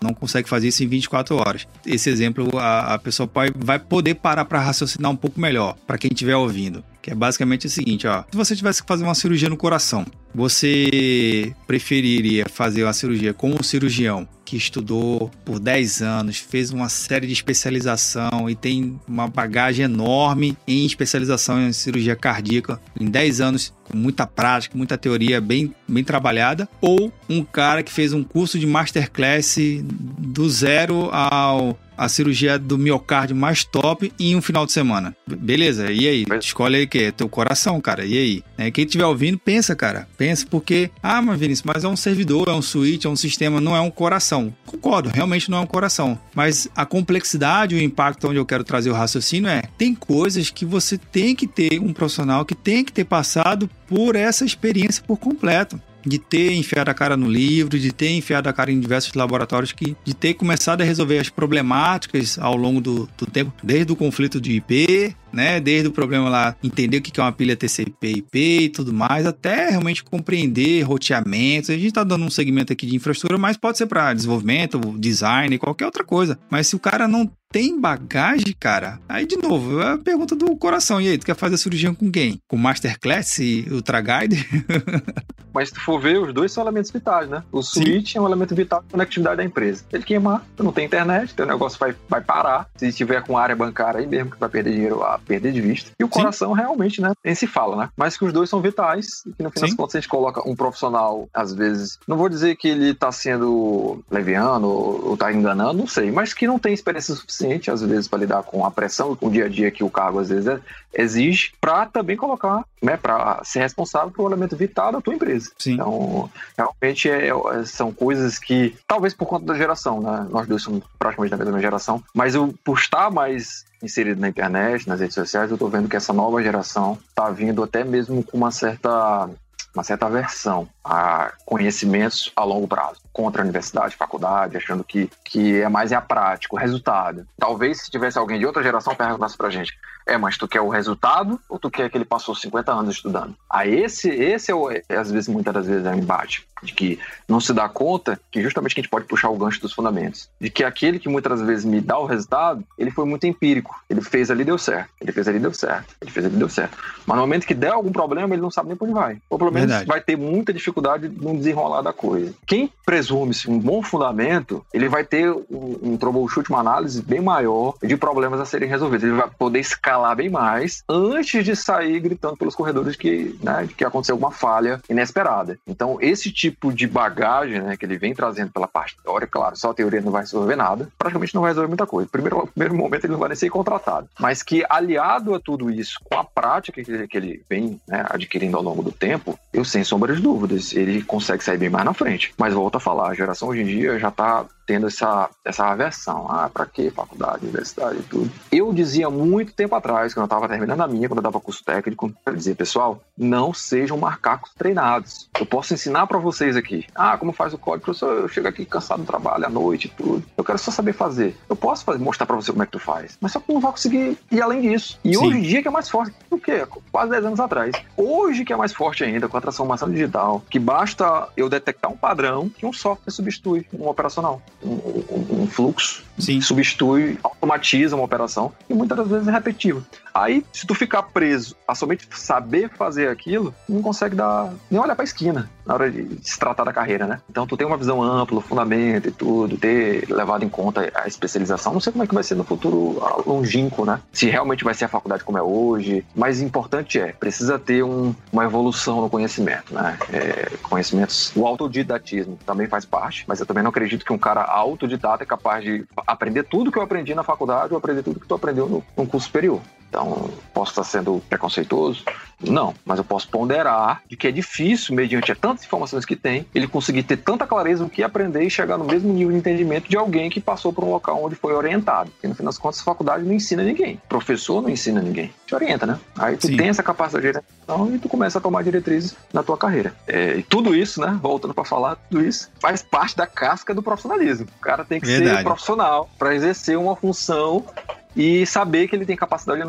não consegue fazer isso em 24 horas. Esse exemplo, a, a pessoa pode, vai poder parar para raciocinar um pouco melhor, para quem estiver ouvindo que é basicamente o seguinte, ó. Se você tivesse que fazer uma cirurgia no coração, você preferiria fazer uma cirurgia com um cirurgião que estudou por 10 anos, fez uma série de especialização e tem uma bagagem enorme em especialização em cirurgia cardíaca, em 10 anos com muita prática, muita teoria bem, bem trabalhada, ou um cara que fez um curso de masterclass do zero ao a cirurgia do miocárdio mais top em um final de semana. Beleza, e aí? Escolhe aí o que? Teu coração, cara. E aí? É, quem estiver ouvindo, pensa, cara. Pensa, porque, ah, mas Vinícius, mas é um servidor, é um switch, é um sistema, não é um coração. Concordo, realmente não é um coração. Mas a complexidade, o impacto onde eu quero trazer o raciocínio é: tem coisas que você tem que ter um profissional que tem que ter passado por essa experiência por completo de ter enfiado a cara no livro, de ter enfiado a cara em diversos laboratórios, que, de ter começado a resolver as problemáticas ao longo do, do tempo, desde o conflito de IP, né? Desde o problema lá, entender o que é uma pilha TCP/IP e tudo mais, até realmente compreender roteamentos. A gente está dando um segmento aqui de infraestrutura, mas pode ser para desenvolvimento, design, qualquer outra coisa. Mas se o cara não tem bagagem, cara, aí de novo, é a pergunta do coração. E aí, tu quer fazer cirurgia com quem? Com Masterclass e Ultra Guide? <laughs> Mas se tu for ver, os dois são elementos vitais, né? O switch Sim. é um elemento vital da conectividade da empresa. Ele queimar, tu não tem internet, teu negócio vai, vai parar. Se tiver com área bancária aí mesmo, que vai perder dinheiro lá, perder de vista. E o Sim. coração realmente, né? Nem se fala, né? Mas que os dois são vitais e que no fim Sim. das contas a gente coloca um profissional, às vezes, não vou dizer que ele tá sendo leviano ou, ou tá enganando, não sei, mas que não tem experiência suficiente, às vezes, para lidar com a pressão, com o dia a dia que o cargo às vezes é, exige, para também colocar, né, para ser responsável por um elemento vital da tua empresa. Sim. Então, realmente é, é, são coisas que, talvez por conta da geração, né? Nós dois somos praticamente da mesma geração, mas eu, por estar mais inserido na internet, nas redes sociais, eu estou vendo que essa nova geração está vindo até mesmo com uma certa uma certa aversão a conhecimentos a longo prazo, contra a universidade, faculdade, achando que, que é mais é a prática, o resultado. Talvez se tivesse alguém de outra geração perguntasse pra gente, é, mas tu quer o resultado ou tu quer que ele passou 50 anos estudando? Aí esse, esse é, o, é às vezes, muitas das vezes é o embate, de que não se dá conta que justamente que a gente pode puxar o gancho dos fundamentos, de que aquele que muitas vezes me dá o resultado, ele foi muito empírico, ele fez ali deu certo, ele fez ali deu certo, ele fez ali deu certo. Mas no momento que der algum problema, ele não sabe nem para onde vai. Ou pelo menos Verdade. vai ter muita dificuldade dificuldade no desenrolar da coisa. Quem presume-se um bom fundamento, ele vai ter um, um troubleshoot, uma análise bem maior de problemas a serem resolvidos. Ele vai poder escalar bem mais antes de sair gritando pelos corredores que, né, que aconteceu alguma falha inesperada. Então, esse tipo de bagagem né, que ele vem trazendo pela parte teórica, claro, só a teoria não vai resolver nada, praticamente não vai resolver muita coisa. Primeiro, primeiro momento ele não vai nem ser contratado. Mas que aliado a tudo isso, com a prática que ele, que ele vem né, adquirindo ao longo do tempo, eu sem sombra de dúvidas, ele consegue sair bem mais na frente. Mas volto a falar, a geração hoje em dia já está tendo essa, essa aversão. Ah, pra que faculdade, universidade e tudo? Eu dizia muito tempo atrás, quando eu estava terminando a minha, quando eu dava curso técnico, eu dizia, pessoal, não sejam macacos treinados. Eu posso ensinar para vocês aqui. Ah, como faz o código? Professor, eu chego aqui cansado do trabalho à noite e tudo. Eu quero só saber fazer. Eu posso fazer, mostrar para você como é que tu faz, mas só que não vai conseguir ir além disso. E Sim. hoje em dia que é mais forte do que quase 10 anos atrás. Hoje que é mais forte ainda com a transformação digital, que basta eu detectar um padrão que um software substitui um operacional um, um fluxo, Sim. substitui, automatiza uma operação e muitas das vezes é repetitivo. Aí, se tu ficar preso a somente saber fazer aquilo, não consegue dar nem olhar para esquina na hora de se tratar da carreira, né? Então, tu tem uma visão ampla, fundamento e tudo, ter levado em conta a especialização. Não sei como é que vai ser no futuro longínquo, né? Se realmente vai ser a faculdade como é hoje. Mas importante é, precisa ter um, uma evolução no conhecimento, né? É, conhecimentos, o autodidatismo também faz parte, mas eu também não acredito que um cara autodidata é capaz de aprender tudo que eu aprendi na faculdade ou aprender tudo que tu aprendeu no, no curso superior. Então, posso estar sendo preconceituoso? Não, mas eu posso ponderar de que é difícil, mediante tantas informações que tem, ele conseguir ter tanta clareza do que aprender e chegar no mesmo nível de entendimento de alguém que passou por um local onde foi orientado. Porque no final das contas, a faculdade não ensina ninguém. O professor não ensina ninguém. Te orienta, né? Aí tu Sim. tem essa capacidade de orientação e tu começa a tomar diretrizes na tua carreira. É, e tudo isso, né? Voltando para falar, tudo isso faz parte da casca do profissionalismo. O cara tem que Verdade. ser profissional para exercer uma função e saber que ele tem capacidade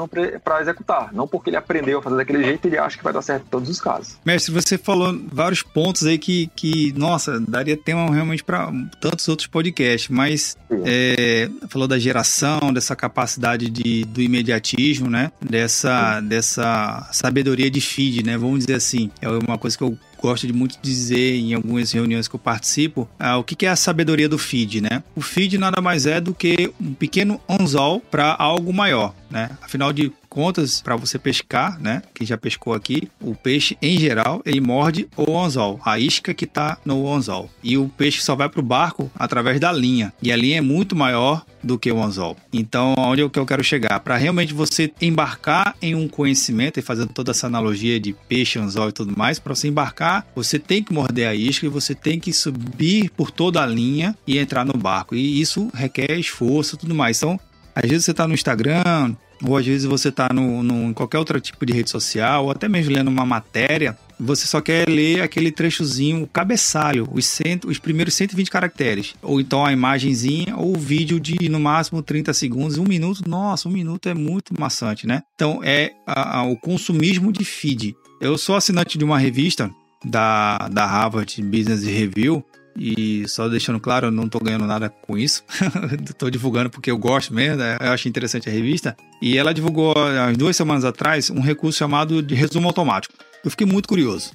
para executar. Não porque ele aprendeu a fazer daquele jeito, ele acha que vai dar certo em todos os casos. Mestre, você falou vários pontos aí que, que nossa, daria tema realmente para tantos outros podcasts, mas é, falou da geração, dessa capacidade de, do imediatismo, né? Dessa, dessa sabedoria de feed, né? Vamos dizer assim. É uma coisa que eu gosto de muito dizer em algumas reuniões que eu participo, ah, o que, que é a sabedoria do feed, né? O feed nada mais é do que um pequeno anzol para algo maior, né? Afinal de contas, para você pescar, né? Quem já pescou aqui, o peixe em geral ele morde o anzol, a isca que está no anzol. E o peixe só vai para o barco através da linha. E a linha é muito maior do que o anzol. Então, onde é que eu quero chegar? Para realmente você embarcar em um conhecimento e fazendo toda essa analogia de peixe, anzol e tudo mais, para você embarcar, você tem que morder a isca e você tem que subir por toda a linha e entrar no barco. E isso requer esforço e tudo mais. Então, às vezes você está no Instagram, ou às vezes você está no, no, em qualquer outro tipo de rede social, ou até mesmo lendo uma matéria, você só quer ler aquele trechozinho, o cabeçalho, os, cento, os primeiros 120 caracteres. Ou então a imagenzinha, ou o vídeo de no máximo 30 segundos, um minuto. Nossa, um minuto é muito maçante, né? Então é a, a, o consumismo de feed. Eu sou assinante de uma revista da, da Harvard Business Review e só deixando claro, eu não tô ganhando nada com isso. <laughs> tô divulgando porque eu gosto mesmo, né? eu acho interessante a revista. E ela divulgou, há duas semanas atrás, um recurso chamado de resumo automático. Eu fiquei muito curioso.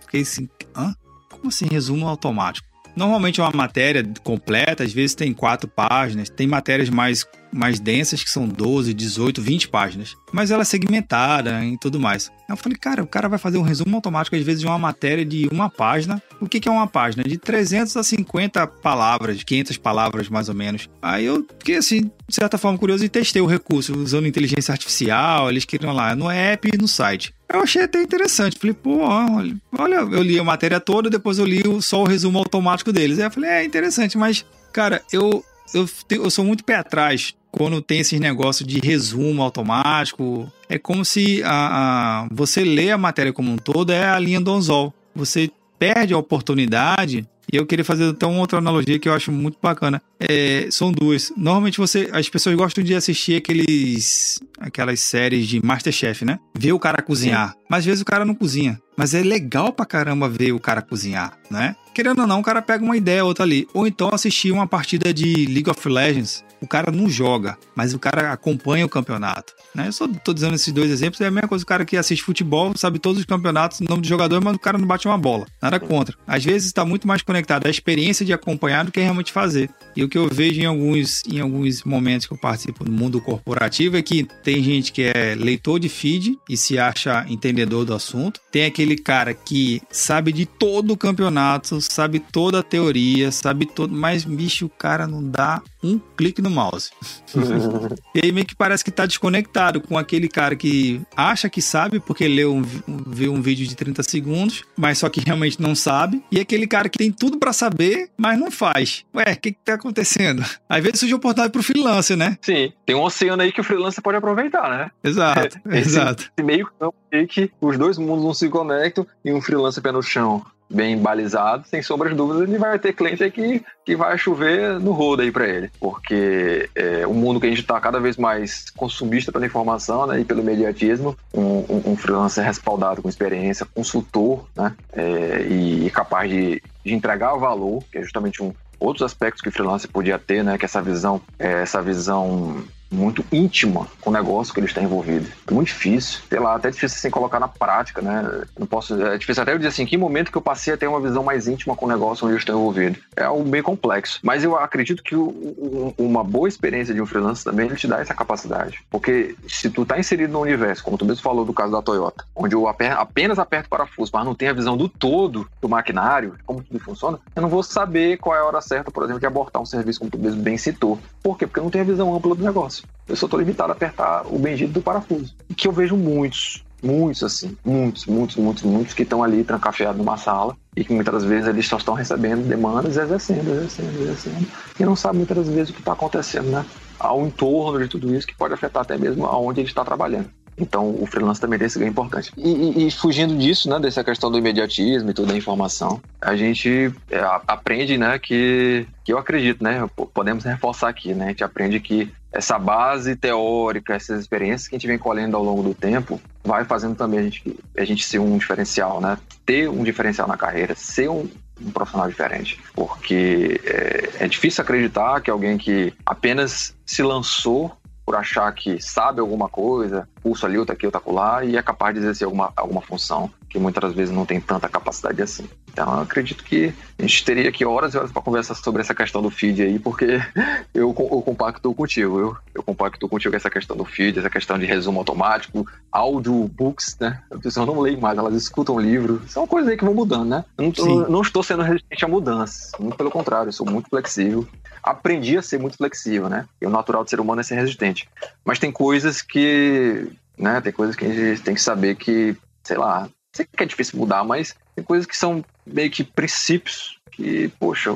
Fiquei assim, hã? Como assim resumo automático? Normalmente é uma matéria completa, às vezes tem quatro páginas, tem matérias mais mais densas, que são 12, 18, 20 páginas. Mas ela é segmentada e tudo mais. Eu falei, cara, o cara vai fazer um resumo automático, às vezes, de uma matéria de uma página. O que, que é uma página? De 300 a 50 palavras, 500 palavras mais ou menos. Aí eu fiquei, assim, de certa forma, curioso e testei o recurso usando inteligência artificial. Eles queriam lá no app e no site. Eu achei até interessante. Falei, pô, olha, eu li a matéria toda, depois eu li só o resumo automático deles. Aí eu falei, é interessante, mas, cara, eu, eu, eu sou muito pé atrás quando tem esses negócios de resumo automático, é como se a, a, você lê a matéria como um todo, é a linha do anzol. Você perde a oportunidade. E eu queria fazer então outra analogia que eu acho muito bacana. É, são duas. Normalmente você, as pessoas gostam de assistir aqueles, aquelas séries de Masterchef, né? Ver o cara cozinhar. Mas às vezes o cara não cozinha. Mas é legal pra caramba ver o cara cozinhar, né? Querendo ou não, o cara pega uma ideia outra ali. Ou então assistir uma partida de League of Legends. O cara não joga, mas o cara acompanha o campeonato. Né? Eu só tô dizendo esses dois exemplos, é a mesma coisa o cara que assiste futebol, sabe todos os campeonatos, o nome do jogador, mas o cara não bate uma bola. Nada contra. Às vezes está muito mais conectado à experiência de acompanhar do que realmente fazer. E o que eu vejo em alguns, em alguns momentos que eu participo no mundo corporativo é que tem gente que é leitor de feed e se acha entendedor do assunto. Tem aquele cara que sabe de todo o campeonato, sabe toda a teoria, sabe todo, mas bicho, o cara não dá um clique no mouse. <laughs> e aí meio que parece que tá desconectado com aquele cara que acha que sabe porque leu um, viu um vídeo de 30 segundos, mas só que realmente não sabe, e aquele cara que tem tudo para saber, mas não faz. Ué, o que que tá acontecendo? Às vezes surge oportunidade pro freelancer, né? Sim, tem um oceano aí que o freelancer pode aproveitar, né? Exato, esse, exato. Esse meio campo aí que os dois mundos não se conectam e um freelancer pé no chão bem balizado, sem sombra de dúvidas, ele vai ter cliente que, que vai chover no rodo aí para ele. Porque é, o mundo que a gente está cada vez mais consumista pela informação né, e pelo mediatismo, um, um, um freelancer respaldado com experiência, consultor né, é, e, capaz de, de entregar valor, que é justamente um outros aspectos que o freelancer podia ter, né, que essa visão, é, essa visão muito íntima com o negócio que ele está envolvido. É muito difícil, sei lá, até difícil assim colocar na prática, né? Não posso, é difícil até eu dizer assim, que momento que eu passei a ter uma visão mais íntima com o negócio onde eu estou envolvido. É algo bem complexo, mas eu acredito que uma boa experiência de um freelancer também ele te dá essa capacidade, porque se tu está inserido no universo, como tu mesmo falou do caso da Toyota, onde eu apenas aperto o parafuso, mas não tenho a visão do todo do maquinário, como tudo funciona, eu não vou saber qual é a hora certa, por exemplo, de abortar um serviço como tu mesmo bem citou. Por quê? Porque eu não tenho a visão ampla do negócio eu só estou limitado a apertar o bendito do parafuso. Que eu vejo muitos, muitos assim, muitos, muitos, muitos, muitos que estão ali trancafiados numa sala e que muitas vezes eles só estão recebendo demandas, exercendo, exercendo, exercendo, e não sabem muitas vezes o que está acontecendo, né? Ao entorno de tudo isso que pode afetar até mesmo aonde ele está trabalhando. Então, o freelance também tem esse ganho importante. E, e, e, fugindo disso, né, dessa questão do imediatismo e toda a informação, a gente é, aprende, né, que, que eu acredito, né, podemos reforçar aqui, né, a gente aprende que essa base teórica, essas experiências que a gente vem colhendo ao longo do tempo, vai fazendo também a gente, a gente ser um diferencial, né, ter um diferencial na carreira, ser um, um profissional diferente. Porque é, é difícil acreditar que alguém que apenas se lançou por achar que sabe alguma coisa, pulso ali, outra aqui, outra lá, e é capaz de exercer alguma, alguma função que muitas vezes não tem tanta capacidade assim. Então, eu acredito que a gente teria aqui horas e horas para conversar sobre essa questão do feed aí, porque <laughs> eu, eu compacto contigo, eu, eu compacto contigo essa questão do feed, essa questão de resumo automático, audiobooks, né? As pessoas não leem mais, elas escutam livro. São coisas aí que vão mudando, né? Eu não, tô, não estou sendo resistente a mudanças, muito pelo contrário, eu sou muito flexível. Aprendi a ser muito flexível, né? E o natural do ser humano é ser resistente. Mas tem coisas que né? Tem coisas que a gente tem que saber que, sei lá, sei que é difícil mudar, mas tem coisas que são meio que princípios que, poxa,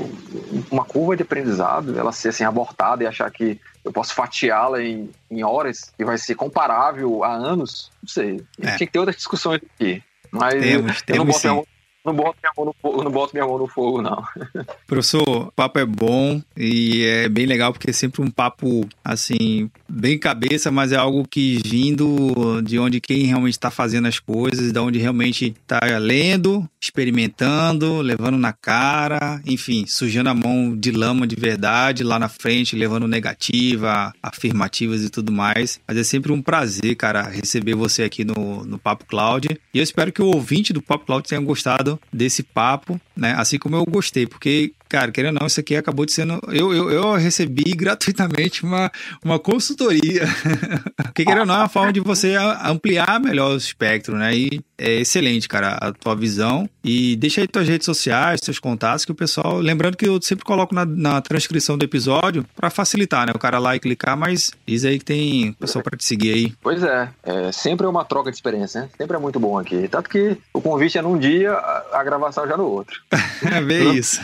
uma curva de aprendizado, ela ser assim abortada e achar que eu posso fatiá-la em, em horas e vai ser comparável a anos, não sei. É. Tinha que ter outras discussões aqui. Mas temos, eu, não boto não boto minha mão no fogo, não boto minha mão no fogo, não. Professor, o papo é bom e é bem legal porque é sempre um papo, assim, bem cabeça, mas é algo que vindo de onde quem realmente está fazendo as coisas, de onde realmente está lendo, experimentando, levando na cara, enfim, sujando a mão de lama de verdade lá na frente, levando negativa, afirmativas e tudo mais. Mas é sempre um prazer, cara, receber você aqui no, no Papo Cloud. E eu espero que o ouvinte do Papo Cloud tenha gostado desse papo, né? Assim como eu gostei, porque Cara, querendo ou não, isso aqui acabou de sendo. Eu, eu, eu recebi <laughs> gratuitamente uma, uma consultoria. <laughs> Porque, querendo ou não, é uma forma de você ampliar melhor o espectro, né? E é excelente, cara, a tua visão. E deixa aí tuas redes sociais, teus contatos, que o pessoal. Lembrando que eu sempre coloco na, na transcrição do episódio para facilitar, né? O cara lá e clicar, mas diz aí que tem pessoal para te seguir aí. Pois é, é. Sempre é uma troca de experiência, né? Sempre é muito bom aqui. Tanto que o convite é num dia, a gravação já no outro. <laughs> É bem isso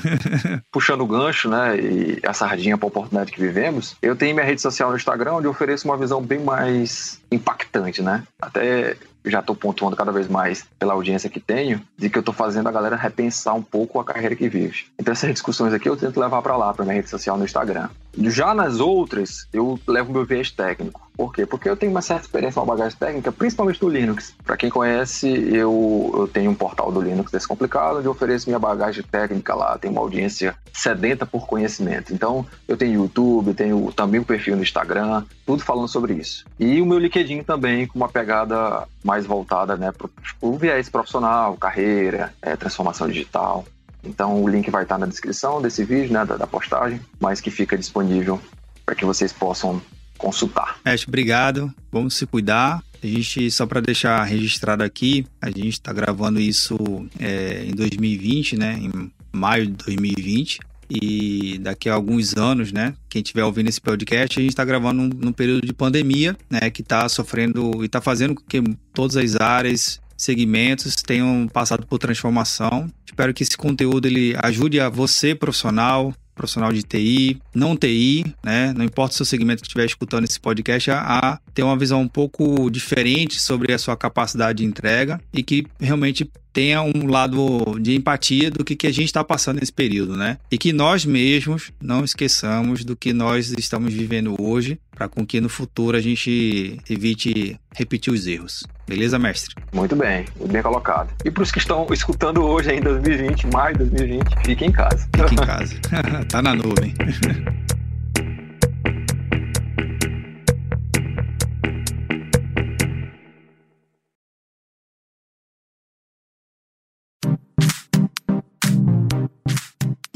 puxando o gancho, né, e a sardinha para a oportunidade que vivemos, eu tenho minha rede social no Instagram onde eu ofereço uma visão bem mais impactante, né? Até já estou pontuando cada vez mais pela audiência que tenho, de que eu estou fazendo a galera repensar um pouco a carreira que vive. Então essas discussões aqui eu tento levar para lá, para minha rede social no Instagram. Já nas outras, eu levo meu viés técnico. Por quê? Porque eu tenho uma certa experiência, uma bagagem técnica, principalmente do Linux. Para quem conhece, eu, eu tenho um portal do Linux Descomplicado, onde eu ofereço minha bagagem técnica lá. Tem uma audiência sedenta por conhecimento. Então, eu tenho YouTube, tenho também o perfil no Instagram, tudo falando sobre isso. E o meu LinkedIn também, com uma pegada mais voltada né, para o viés profissional, carreira, é, transformação digital. Então o link vai estar na descrição desse vídeo, né, da, da postagem, mas que fica disponível para que vocês possam consultar. Mestre, obrigado. Vamos se cuidar. A gente, só para deixar registrado aqui, a gente está gravando isso é, em 2020, né? Em maio de 2020. E daqui a alguns anos, né? Quem estiver ouvindo esse podcast, a gente está gravando num, num, período de pandemia, né? Que está sofrendo e está fazendo com que todas as áreas segmentos tenham passado por transformação. Espero que esse conteúdo ele ajude a você, profissional, profissional de TI, não TI, né? Não importa o seu segmento que estiver escutando esse podcast, a, ter uma visão um pouco diferente sobre a sua capacidade de entrega e que realmente tenha um lado de empatia do que, que a gente está passando nesse período, né? E que nós mesmos não esqueçamos do que nós estamos vivendo hoje, para com que no futuro a gente evite repetir os erros. Beleza, mestre? Muito bem, bem colocado. E para os que estão escutando hoje em 2020, mais 2020, fiquem em casa. Fiquem em casa. <laughs> tá na nuvem. <laughs>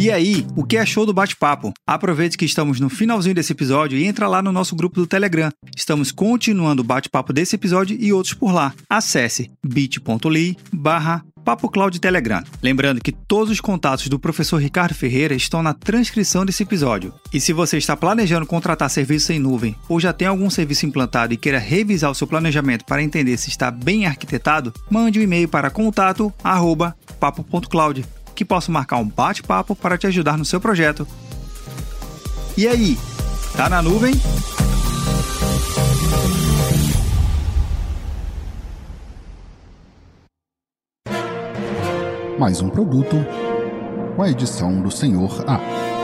E aí, o que achou do bate-papo? Aproveite que estamos no finalzinho desse episódio e entra lá no nosso grupo do Telegram. Estamos continuando o bate-papo desse episódio e outros por lá. Acesse bit.ly barra Papo Telegram. Lembrando que todos os contatos do professor Ricardo Ferreira estão na transcrição desse episódio. E se você está planejando contratar serviço em nuvem ou já tem algum serviço implantado e queira revisar o seu planejamento para entender se está bem arquitetado, mande um e-mail para contato@papo.cloud que posso marcar um bate-papo para te ajudar no seu projeto. E aí, tá na nuvem? Mais um produto com a edição do Senhor A.